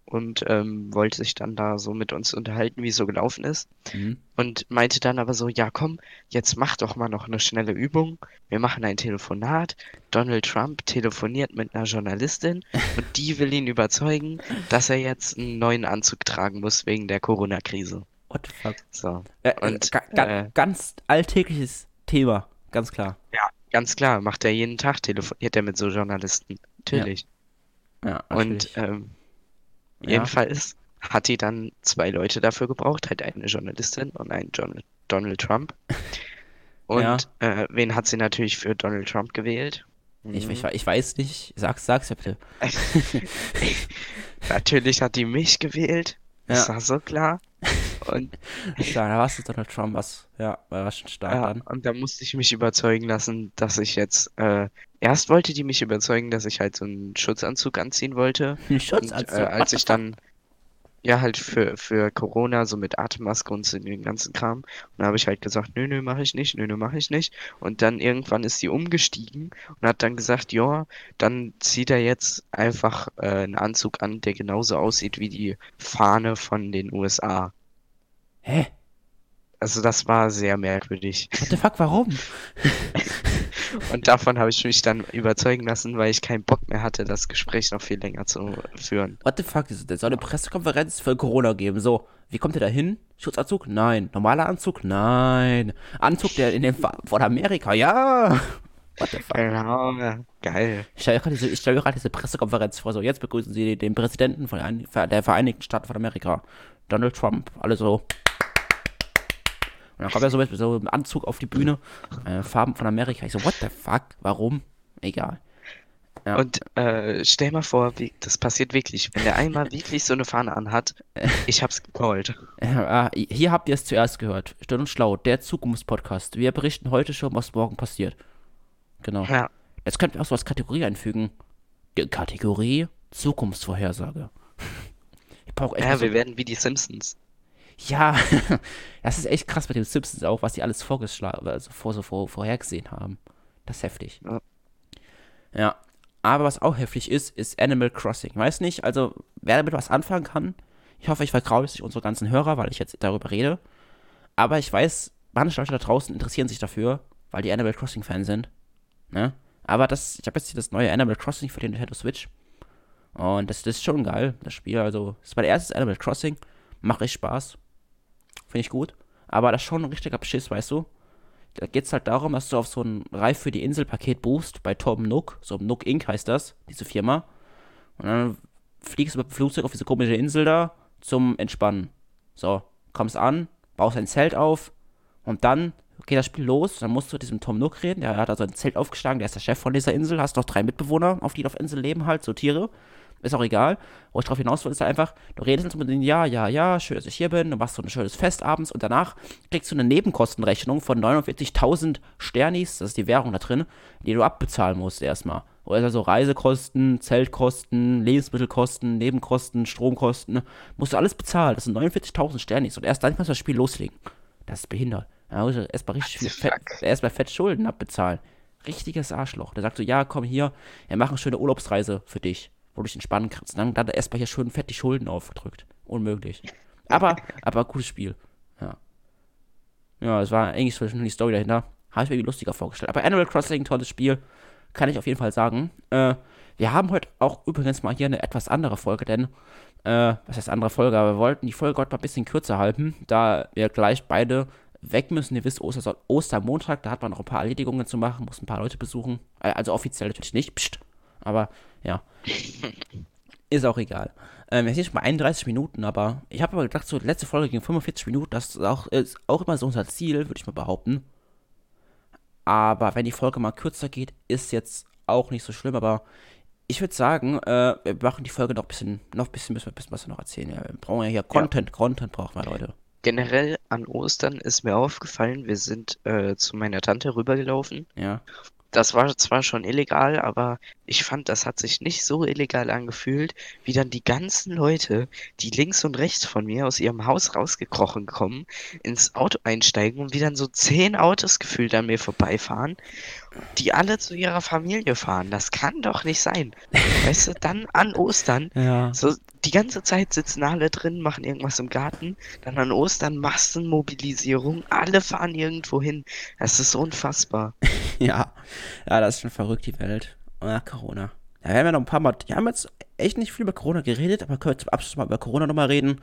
und ähm, wollte sich dann da so mit uns unterhalten, wie es so gelaufen ist Mhm. und meinte dann aber so, ja komm, jetzt mach doch mal noch eine schnelle Übung. Wir machen ein Telefonat. Donald Trump telefoniert mit einer Journalistin und die will ihn überzeugen, dass er jetzt einen neuen Anzug tragen muss wegen der Corona-Krise. What the fuck? So. Äh, Und, ga, ga, äh, ganz alltägliches Thema, ganz klar. Ja, ganz klar, macht er jeden Tag, telefoniert er mit so Journalisten. Natürlich. Ja, Und natürlich. ähm, Ja. jedenfalls hat die dann zwei Leute dafür gebraucht, halt eine Journalistin und einen John Donald Trump. Und Ja. äh, wen hat sie natürlich für Donald Trump gewählt? Ich, Mhm. ich, ich weiß nicht, sag's, sag's ja bitte. *laughs* Natürlich hat die mich gewählt. Das Ja. war so klar. Und, da warst du Donald Trump, was, ja, war schon stark ja, dann. und da musste ich mich überzeugen lassen, dass ich jetzt, äh, erst wollte die mich überzeugen, dass ich halt so einen Schutzanzug anziehen wollte. *laughs* Ein Und Schutzanzug. äh, what als ich dann, ja, halt für, für Corona, so mit Atemmaske und so den ganzen Kram. Und da habe ich halt gesagt, nö, nö, mach ich nicht, nö, nö, mach ich nicht. Und dann irgendwann ist sie umgestiegen und hat dann gesagt, ja, dann zieht er jetzt einfach äh, einen Anzug an, der genauso aussieht wie die Fahne von den USA. Hä? Also das war sehr merkwürdig. What the fuck, warum? *laughs* Und davon habe ich mich dann überzeugen lassen, weil ich keinen Bock mehr hatte, das Gespräch noch viel länger zu führen. What the fuck, es soll eine Pressekonferenz für Corona geben. So, wie kommt ihr da hin? Schutzanzug? Nein. Normaler Anzug? Nein. Anzug, der in dem Fa- von Amerika? Ja. What the fuck? Genau, ja, geil. Ich stelle mir gerade diese, ich stell mir gerade diese Pressekonferenz vor. So, jetzt begrüßen Sie den Präsidenten von der Vereinigten Staaten von Amerika. Donald Trump. Alle so. Und dann kommt er so mit so einem Anzug auf die Bühne. Äh, Farben von Amerika. Ich so, what the fuck? Warum? Egal. Ja. Und äh, stell mal vor, wie, das passiert wirklich. Wenn der einmal wirklich so eine Fahne anhat, *laughs* ich hab's gecallt. Äh, hier habt ihr es zuerst gehört. Still und schlau, der Zukunftspodcast. Wir berichten heute schon, was morgen passiert. Genau. Ja, Jetzt könnten wir auch so als Kategorie einfügen. Kategorie Zukunftsvorhersage. *laughs* Ich brauche echt ja so wir werden wie die Simpsons. Ja, *laughs* das ist echt krass mit den Simpsons auch, was die alles vorgeschlagen, also vor, so vor, vorhergesehen haben. Das ist heftig. Ja. Ja, aber was auch heftig ist, ist Animal Crossing. Weiß nicht, also wer damit was anfangen kann, ich hoffe, ich vergraue nicht unsere ganzen Hörer, weil ich jetzt darüber rede. Aber ich weiß, manche Leute da draußen interessieren sich dafür, weil die Animal Crossing-Fans sind. Ne? Aber das, ich habe jetzt hier das neue Animal Crossing für den Nintendo Switch. Und das, das ist schon geil, das Spiel. Also, das ist mein erstes Animal Crossing. Macht echt Spaß. Finde ich gut. Aber das ist schon ein richtiger Beschiss, weißt du? Da geht es halt darum, dass du auf so ein Reif für die Insel-Paket buchst, bei Tom Nook, so Nook Inc. heißt das, diese Firma. Und dann fliegst du mit dem Flugzeug auf diese komische Insel da zum Entspannen. So, kommst an, baust ein Zelt auf und dann geht das Spiel los. Dann musst du mit diesem Tom Nook reden, der hat also ein Zelt aufgeschlagen, der ist der Chef von dieser Insel, hast noch drei Mitbewohner, auf die auf Insel leben halt, so Tiere. Ist auch egal. Wo ich drauf hinaus will, ist einfach, du redest mit denen, ja, ja, ja, schön, dass ich hier bin, du machst so ein schönes Fest abends und danach kriegst du eine Nebenkostenrechnung von 49.000 Sternis, das ist die Währung da drin, die du abbezahlen musst erstmal. Oder also Reisekosten, Zeltkosten, Lebensmittelkosten, Nebenkosten, Stromkosten, musst du alles bezahlen. Das sind 49.000 Sternis und erst dann kannst du das Spiel loslegen. Das ist behindert. Er muss erstmal richtig viel fett, erstmal fett Schulden abbezahlen. Richtiges Arschloch. Der sagt so, ja, komm hier, wir machen eine schöne Urlaubsreise für dich, wo du dich entspannen kannst. Dann hat er erstmal hier schön fett die Schulden aufgedrückt. Unmöglich. Aber, *laughs* aber gutes Spiel. Ja. Ja, es war eigentlich so die Story dahinter. Habe ich mir irgendwie lustiger vorgestellt. Aber Animal Crossing, tolles Spiel. Kann ich auf jeden Fall sagen. Äh, wir haben heute auch übrigens mal hier eine etwas andere Folge, denn, äh, was heißt andere Folge, aber wir wollten die Folge heute mal ein bisschen kürzer halten, da wir gleich beide weg müssen. Ihr wisst, Oster Ostermontag, da hat man noch ein paar Erledigungen zu machen, muss ein paar Leute besuchen. Äh, Also offiziell natürlich nicht, pst. Aber ja. *laughs* Ist auch egal. Ähm, jetzt sind schon mal 31 Minuten, aber ich habe aber gedacht, so die letzte Folge ging 45 Minuten. Das ist auch, ist auch immer so unser Ziel, würde ich mal behaupten. Aber wenn die Folge mal kürzer geht, ist jetzt auch nicht so schlimm. Aber ich würde sagen, äh, wir machen die Folge noch ein bisschen, noch ein bisschen, müssen wir ein bisschen was noch erzählen. Ja, wir brauchen ja hier Content, Content brauchen wir, Leute. Generell an Ostern ist mir aufgefallen, wir sind äh, zu meiner Tante rübergelaufen. Ja. Das war zwar schon illegal, aber ich fand, das hat sich nicht so illegal angefühlt, wie dann die ganzen Leute, die links und rechts von mir aus ihrem Haus rausgekrochen kommen, ins Auto einsteigen und wie dann so zehn Autos gefühlt an mir vorbeifahren, die alle zu ihrer Familie fahren. Das kann doch nicht sein. Weißt du, dann an Ostern, *laughs* Ja. so die ganze Zeit sitzen alle drin, machen irgendwas im Garten, dann an Ostern Massenmobilisierung, alle fahren irgendwo hin. Das ist unfassbar. *laughs* Ja. Ja, das ist schon verrückt, die Welt. Ah, Corona. Ja, wir haben ja noch ein paar Mal, wir haben jetzt echt nicht viel über Corona geredet, aber können wir zum Abschluss mal über Corona nochmal reden.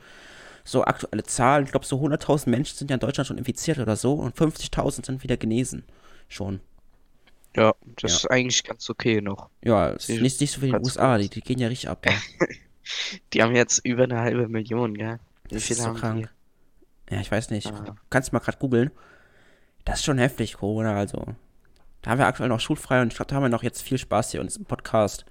So aktuelle Zahlen, ich glaube so 100.000 Menschen sind ja in Deutschland schon infiziert oder so und 50.000 sind wieder genesen. Schon. Ja, das Ja. ist eigentlich ganz okay noch. Ja, es ist nicht, nicht so wie in den USA, die, die gehen ja richtig ab. Ja. *laughs* Die haben jetzt über eine halbe Million, gell? Wie Das viele ist so krank. Ja, ich weiß nicht. Ah. Kannst du mal gerade googeln. Das ist schon heftig, Corona, also. Da haben wir aktuell noch schulfrei und ich glaube, da haben wir noch jetzt viel Spaß hier in diesem Podcast,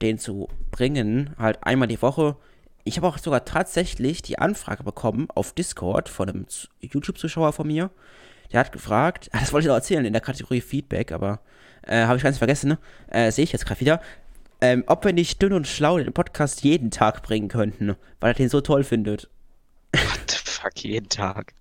den zu bringen. Halt einmal die Woche. Ich habe auch sogar tatsächlich die Anfrage bekommen auf Discord von einem YouTube-Zuschauer von mir. Der hat gefragt, *laughs* das wollte ich noch erzählen in der Kategorie Feedback, aber äh, habe ich ganz vergessen, ne? Äh, Sehe ich jetzt gerade wieder. Ähm, ob wir nicht dünn und schlau den Podcast jeden Tag bringen könnten, weil er den so toll findet. What the fuck, jeden Tag.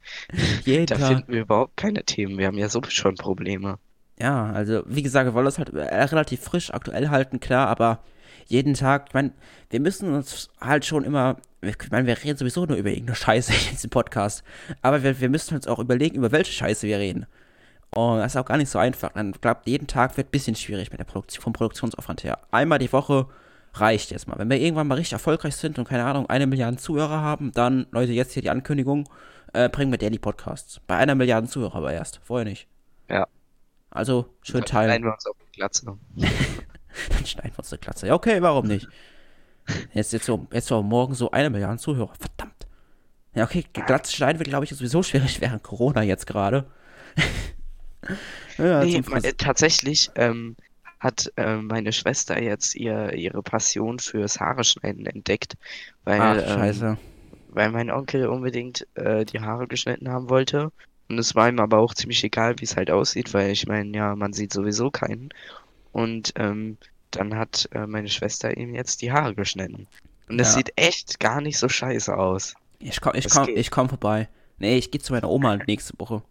Jeden Da Tag. finden wir überhaupt keine Themen. Wir haben ja so schon Probleme. Ja, also wie gesagt, wir wollen das halt äh, relativ frisch aktuell halten, klar, aber jeden Tag, ich meine, wir müssen uns halt schon immer, ich meine, wir reden sowieso nur über irgendeine Scheiße *laughs* in diesem Podcast, aber wir, wir müssen uns auch überlegen, über welche Scheiße wir reden. Und das ist auch gar nicht so einfach. Dann glaubt, jeden Tag wird ein bisschen schwierig mit der Produktion, vom Produktionsaufwand her. Einmal die Woche reicht jetzt mal. Wenn wir irgendwann mal richtig erfolgreich sind und keine Ahnung, eine Milliarde Zuhörer haben, dann, Leute, jetzt hier die Ankündigung, äh, bringen wir Daily Podcasts. Bei einer Milliarde Zuhörer aber erst, vorher nicht. Ja. Also, schön Dann teilen. schneiden wir uns auf die Glatze. *laughs* Dann schneiden wir uns eine Glatze. Ja, okay, warum nicht? *laughs* Jetzt, jetzt, so, jetzt so morgen so eine Milliarde Zuhörer. Verdammt. Ja, okay, Glatze schneiden wird, glaube ich, sowieso schwierig während Corona jetzt gerade. *laughs* ja, Nee, zum me- Fris- äh, tatsächlich ähm, hat äh, meine Schwester jetzt ihr, ihre Passion fürs Haare schneiden entdeckt, weil, Ach, ähm, scheiße. weil mein Onkel unbedingt äh, die Haare geschnitten haben wollte. Und es war ihm aber auch ziemlich egal, wie es halt aussieht, weil ich meine, ja, man sieht sowieso keinen. Und ähm, dann hat äh, meine Schwester ihm jetzt die Haare geschnitten. Und es Ja. sieht echt gar nicht so scheiße aus. Ich komm, ich das komm, geht. ich komm vorbei. Nee, ich gehe zu meiner Oma *laughs* nächste Woche.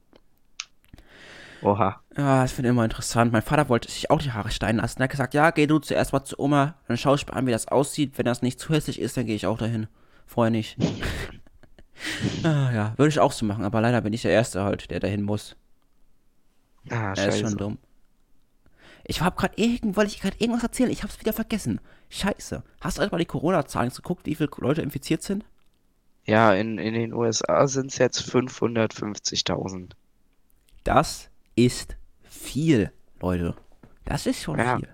Oha. Ja, das finde ich immer interessant. Mein Vater wollte sich auch die Haare schneiden lassen. Er hat gesagt, ja, geh du zuerst mal zu Oma, dann schau ich mir an, wie das aussieht. Wenn das nicht zu hässlich ist, dann gehe ich auch dahin. Vorher nicht. *laughs* ah, ja, würde ich auch so machen, aber leider bin ich der Erste halt, der dahin muss. Ah, Er ist schon dumm. Ich hab grad irgend, wollte ich gerade irgendwas erzählen, ich hab's wieder vergessen. Scheiße. Hast du einfach mal die Corona-Zahlen geguckt, wie viele Leute infiziert sind? Ja, in, in den USA sind es jetzt 550.000. Das ist viel, Leute. Das ist schon Ja. viel.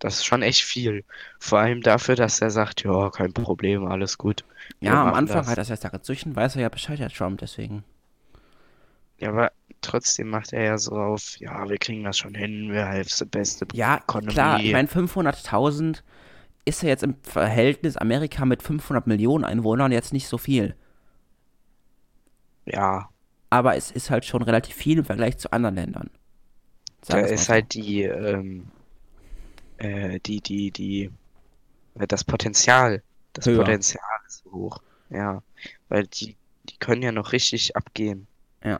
Das ist schon echt viel. Vor allem dafür, dass er sagt, ja, kein Problem, alles gut. Ja, am Anfang das. hat er das ja gezüchten, weiß er ja Bescheid, der Trump, deswegen. Ja, aber trotzdem macht er ja so auf, ja, wir kriegen das schon hin, wir helfen die beste Ja, Economy. klar, ich meine, 500.000 ist ja jetzt im Verhältnis Amerika mit 500 Millionen Einwohnern jetzt nicht so viel. Ja, Aber es ist halt schon relativ viel im Vergleich zu anderen Ländern. da es ist so. halt die, ähm, äh, die, die, die, äh, das Potenzial, das Höher. Potenzial ist so hoch. Ja, weil die, die können ja noch richtig abgehen. Ja.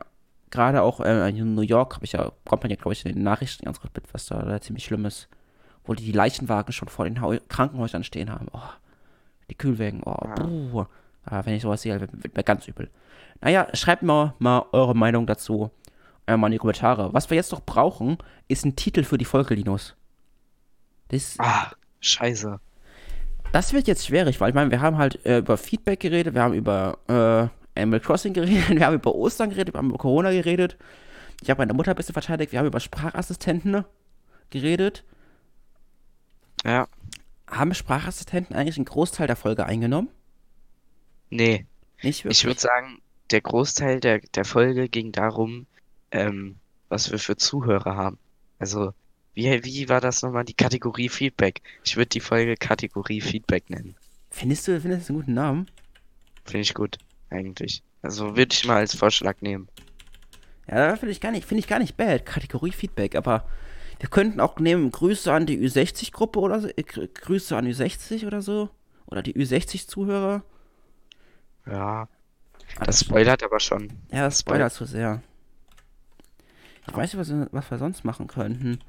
Gerade auch äh, in New York habe ich ja, kommt man ja, glaube ich, in den Nachrichten ganz gut mit, was da, da ziemlich schlimm ist. Wo die Leichenwagen schon vor den Hau Krankenhäusern stehen haben. Oh, die Kühlwägen, oh, Ja. Aber wenn ich sowas sehe, wird, wird mir ganz übel. Naja, schreibt mal, mal eure Meinung dazu. Äh, mal in die Kommentare. Was wir jetzt noch brauchen, ist ein Titel für die Folge, Linus. Das, Ah, scheiße. das wird jetzt schwierig, weil ich meine, wir haben halt äh, über Feedback geredet, wir haben über äh, Animal Crossing *laughs* geredet, wir haben über Ostern geredet, wir haben über Corona geredet. Ich habe meine Mutter ein bisschen verteidigt, wir haben über Sprachassistenten geredet. Ja. Haben Sprachassistenten eigentlich einen Großteil der Folge eingenommen? Nee. Nicht wirklich. Ich würde sagen, der Großteil der, der Folge ging darum, ähm, was wir für Zuhörer haben. Also, wie, wie war das nochmal? Die Kategorie Feedback. Ich würde die Folge Kategorie Feedback nennen. Findest du, findest du einen guten Namen? Finde ich gut, eigentlich. Also würde ich mal als Vorschlag nehmen. Ja, finde ich gar nicht, finde ich gar nicht bad. Kategorie Feedback, aber wir könnten auch nehmen Grüße an die Ü60-Gruppe oder so, äh, Grü- Grüße an Ü60 oder so. Oder die Ü60-Zuhörer. Ja. Das spoilert aber schon. Ja, das spoilert zu sehr. Ich weiß nicht, was, was wir sonst machen könnten.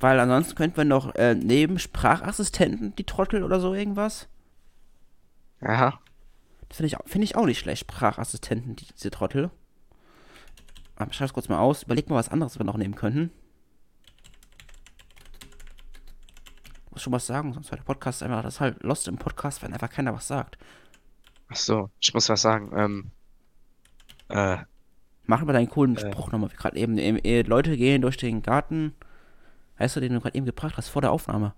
Weil ansonsten könnten wir noch äh, neben Sprachassistenten die Trottel oder so irgendwas. Ja. Das finde ich, finde ich auch nicht schlecht, Sprachassistenten, die, diese Trottel. Aber schreib's kurz mal aus. Überleg mal was anderes, was wir noch nehmen könnten. Muss schon was sagen, sonst war der Podcast einfach, das halt lost im Podcast, wenn einfach keiner was sagt. Ach so, ich muss was sagen. Ähm, äh, Mach mal deinen coolen Äh. Spruch nochmal, wie gerade eben. eben eh, Leute gehen durch den Garten. Weißt du, den du gerade eben gebracht hast, vor der Aufnahme?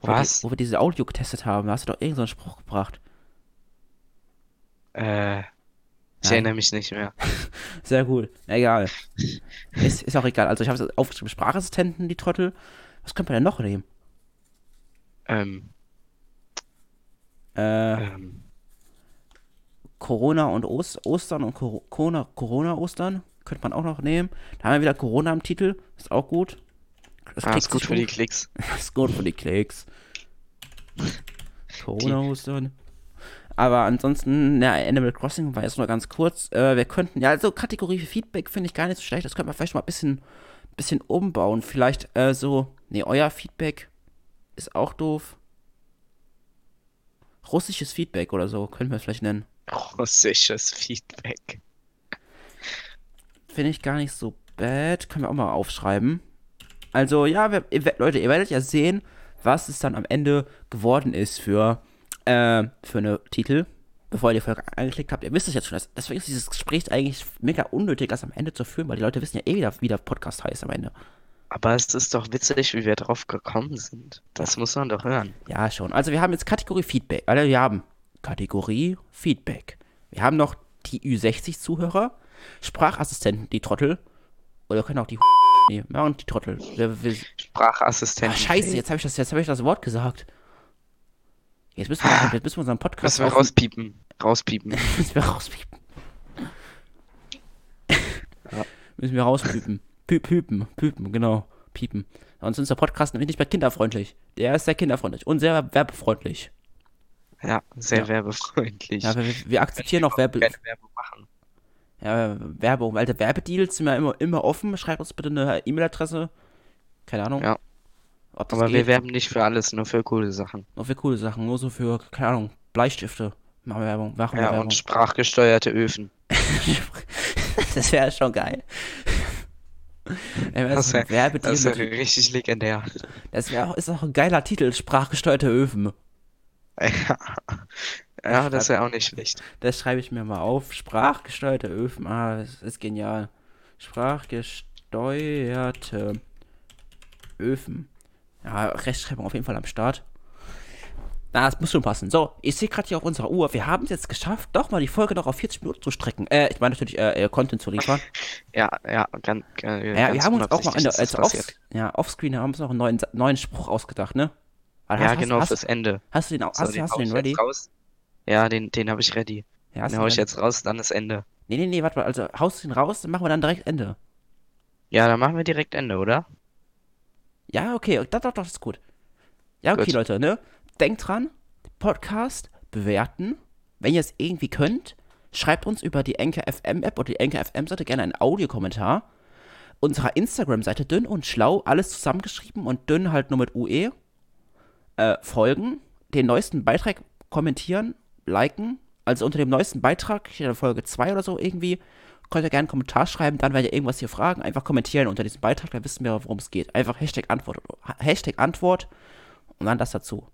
Wo wir Was? die- wo wir diese Audio getestet haben, da hast du doch irgendeinen so Spruch gebracht. äh, ich Nein. erinnere mich nicht mehr. *laughs* Sehr gut. Egal. ist, ist auch egal. Also ich habe es aufgeschrieben, Sprachassistenten, die Trottel. Was könnte man denn noch nehmen? Ähm, Äh, ähm, Corona und Ost Ostern und Cor- Corona, Corona-Ostern könnte man auch noch nehmen. Da haben wir wieder Corona im Titel. Ist auch gut. Das ah, ist gut für die Klicks. *laughs* ist gut für die Klicks. *laughs* Corona-Ostern. Aber ansonsten, ja, Animal Crossing war jetzt nur ganz kurz. Äh, wir könnten, ja, also Kategorie Feedback finde ich gar nicht so schlecht. Das könnte man vielleicht mal ein bisschen, bisschen umbauen. Vielleicht äh, so, nee, euer Feedback ist auch doof. Russisches Feedback oder so, können wir es vielleicht nennen. Russisches Feedback. Finde ich gar nicht so bad. Können wir auch mal aufschreiben. Also, ja, wir, Leute, ihr werdet ja sehen, was es dann am Ende geworden ist für, äh, für eine Titel. Bevor ihr die Folge angeklickt habt. Ihr wisst es jetzt schon. Deswegen ist dieses Gespräch eigentlich mega unnötig, das am Ende zu führen, weil die Leute wissen ja eh wieder, wie der Podcast heißt am Ende. Aber es ist doch witzig, wie wir drauf gekommen sind. Das muss man doch hören. Ja, schon. Also, wir haben jetzt Kategorie Feedback. Also, wir haben Kategorie Feedback. Wir haben noch die Ü60-Zuhörer, Sprachassistenten, die Trottel. Oder können auch die *laughs* nehmen. Ja, und die Trottel. Sprachassistent. Ah, scheiße, jetzt habe ich, das- jetzt hab ich das Wort gesagt. Jetzt müssen wir, jetzt müssen wir unseren Podcast *laughs* Müssen wir rauspiepen. Rauspiepen. müssen wir rauspiepen. Müssen wir rauspiepen. Pü püpen, püpen, genau. Piepen. Sonst ist der Podcast nämlich nicht mehr kinderfreundlich. Der ist sehr kinderfreundlich und sehr werbefreundlich. Ja, sehr Ja. werbefreundlich. Ja, wir, wir akzeptieren auch Werbe, Werbung machen. Ja, Werbung. Alte Werbedeals sind ja immer, immer offen. Schreibt uns bitte eine E-Mail-Adresse. Keine Ahnung. Ja. Aber wir geht. werben nicht für alles, nur für coole Sachen. Nur für coole Sachen. Nur so für, keine Ahnung, Bleistifte. Machen wir Werbung. Machen wir Ja, Werbung. und sprachgesteuerte Öfen. *laughs* das wäre schon geil. Wir Das so wär- richtig legendär. Das wäre auch, ist auch ein geiler Titel, sprachgesteuerte Öfen. *laughs* Ja, ja das ist ja auch nicht schlecht. Das schreibe ich mir mal auf. Sprachgesteuerte Öfen. Ah, das ist genial. Sprachgesteuerte Öfen. Ja, Rechtschreibung auf jeden Fall am Start. Na, das muss schon passen. So, ich sehe gerade hier auf unserer Uhr, wir haben es jetzt geschafft, doch mal die Folge noch auf 40 Minuten zu strecken. Äh, ich meine natürlich, äh, äh, Content zu liefern. *laughs* Ja, ja, ganz, äh, Ja, ganz wir haben uns auch mal das also off, ja, offscreen haben uns noch einen neuen, neuen Spruch ausgedacht, ne? Weil Ja, hast, genau, hast, fürs Ende. hast du den, auch- So, hast, du- hast du den ready? raus. Ja, den, den habe ich ready. Ja, Den hau ich jetzt raus, dann ist Ende. Nee, nee, nee, warte mal, also haust du den raus, dann machen wir dann direkt Ende. Ja, dann machen wir direkt Ende, oder? Ja, okay, doch, doch, doch, das ist gut. Ja, okay, Gut. Leute, ne? Denkt dran, Podcast bewerten. Wenn ihr es irgendwie könnt, Schreibt uns über die Enker FM App oder die Enker FM Seite gerne einen Audiokommentar. Unserer Instagram-Seite dünn und schlau, alles zusammengeschrieben und dünn halt nur mit UE. Äh, folgen, den neuesten Beitrag kommentieren, liken. Also unter dem neuesten Beitrag, in der Folge 2 oder so irgendwie, könnt ihr gerne einen Kommentar schreiben, dann werdet ihr irgendwas hier fragen, einfach kommentieren unter diesem Beitrag, dann wissen wir, worum es geht. Einfach Hashtag Antwort, Hashtag Antwort und dann das dazu.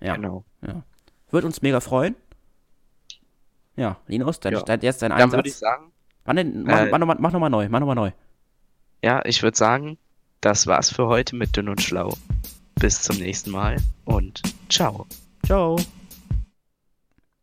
Ja. Genau. Ja. Würde uns mega freuen. Ja, Linus, dein, Ja. jetzt dein Dann würde ich Einsatz. sagen, Wann denn, mach, Äh, mach, noch mal, mach nochmal neu, mach nochmal neu. ja, ich würde sagen, das war's für heute mit Dünn und Schlau. Bis zum nächsten Mal und ciao. Ciao.